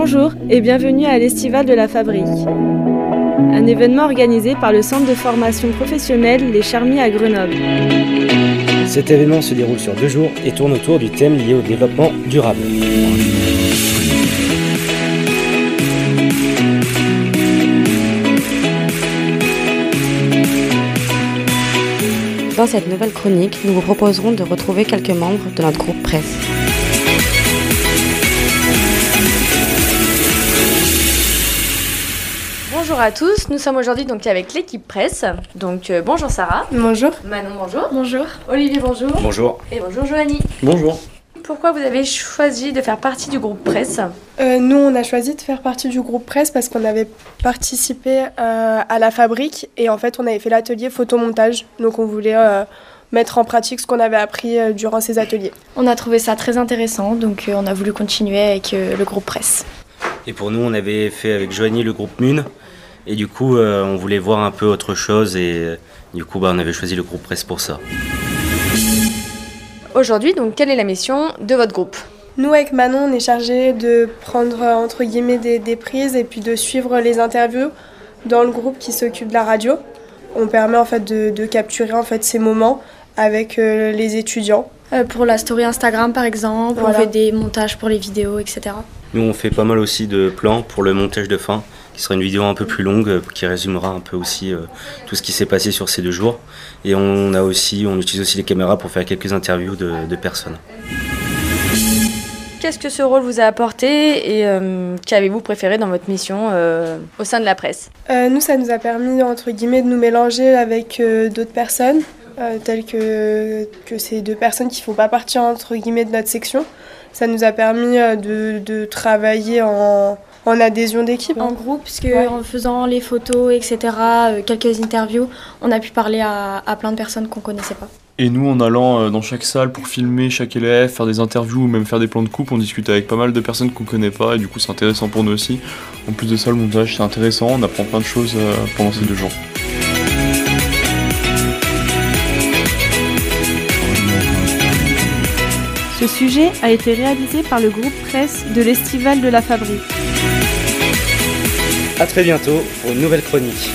Bonjour et bienvenue à l'Estival de la Fabrique. Un événement organisé par le centre de formation professionnelle Les Charmis à Grenoble. Cet événement se déroule sur deux jours et tourne autour du thème lié au développement durable. Dans cette nouvelle chronique, nous vous proposerons de retrouver quelques membres de notre groupe presse. Bonjour à tous, nous sommes aujourd'hui donc avec l'équipe presse. Donc euh, bonjour Sarah. Bonjour. Manon bonjour. Bonjour. Olivier bonjour. Bonjour. Et bonjour Joanie. Bonjour. Pourquoi vous avez choisi de faire partie du groupe presse? Euh, nous, on a choisi de faire partie du groupe presse parce qu'on avait participé euh, à la fabrique et en fait, on avait fait l'atelier photomontage. Donc, on voulait euh, mettre en pratique ce qu'on avait appris euh, durant ces ateliers. On a trouvé ça très intéressant, donc euh, on a voulu continuer avec euh, le groupe presse. Et pour nous, on avait fait avec Joanie le groupe Mune. Et du coup, euh, on voulait voir un peu autre chose. Et euh, du coup, bah, on avait choisi le groupe presse pour ça. Aujourd'hui, donc quelle est la mission de votre groupe? Nous, avec Manon, on est chargé de prendre euh, entre guillemets des, des prises et puis de suivre les interviews dans le groupe qui s'occupe de la radio. On permet en fait de, de capturer en fait ces moments avec euh, les étudiants. Euh, pour la story Instagram par exemple, Voilà. on fait des montages pour les vidéos, etc. Nous, on fait pas mal aussi de plans pour le montage de fin, qui sera une vidéo un peu plus longue, euh, qui résumera un peu aussi euh, tout ce qui s'est passé sur ces deux jours. Et on a aussi, on utilise aussi les caméras pour faire quelques interviews de, de personnes. Qu'est-ce que ce rôle vous a apporté et euh, qu'avez-vous préféré dans votre mission euh, au sein de la presse? Euh, nous, ça nous a permis, entre guillemets, de nous mélanger avec euh, d'autres personnes, euh, telles que, que ces deux personnes qui ne font pas partie, entre guillemets, de notre section. Ça nous a permis euh, de, de travailler en, en adhésion d'équipe. En groupe, puisque Ouais. en faisant les photos, etc., euh, quelques interviews, on a pu parler à, à plein de personnes qu'on connaissait pas. Et nous, en allant euh, dans chaque salle pour filmer chaque élève, faire des interviews ou même faire des plans de coupe, on discute avec pas mal de personnes qu'on connaît pas et du coup c'est intéressant pour nous aussi. En plus de ça, le montage c'est intéressant, on apprend plein de choses pendant ces deux jours. Sujet a été réalisé par le groupe presse de l'Estival de la Fabrique. A très bientôt pour une nouvelle chronique.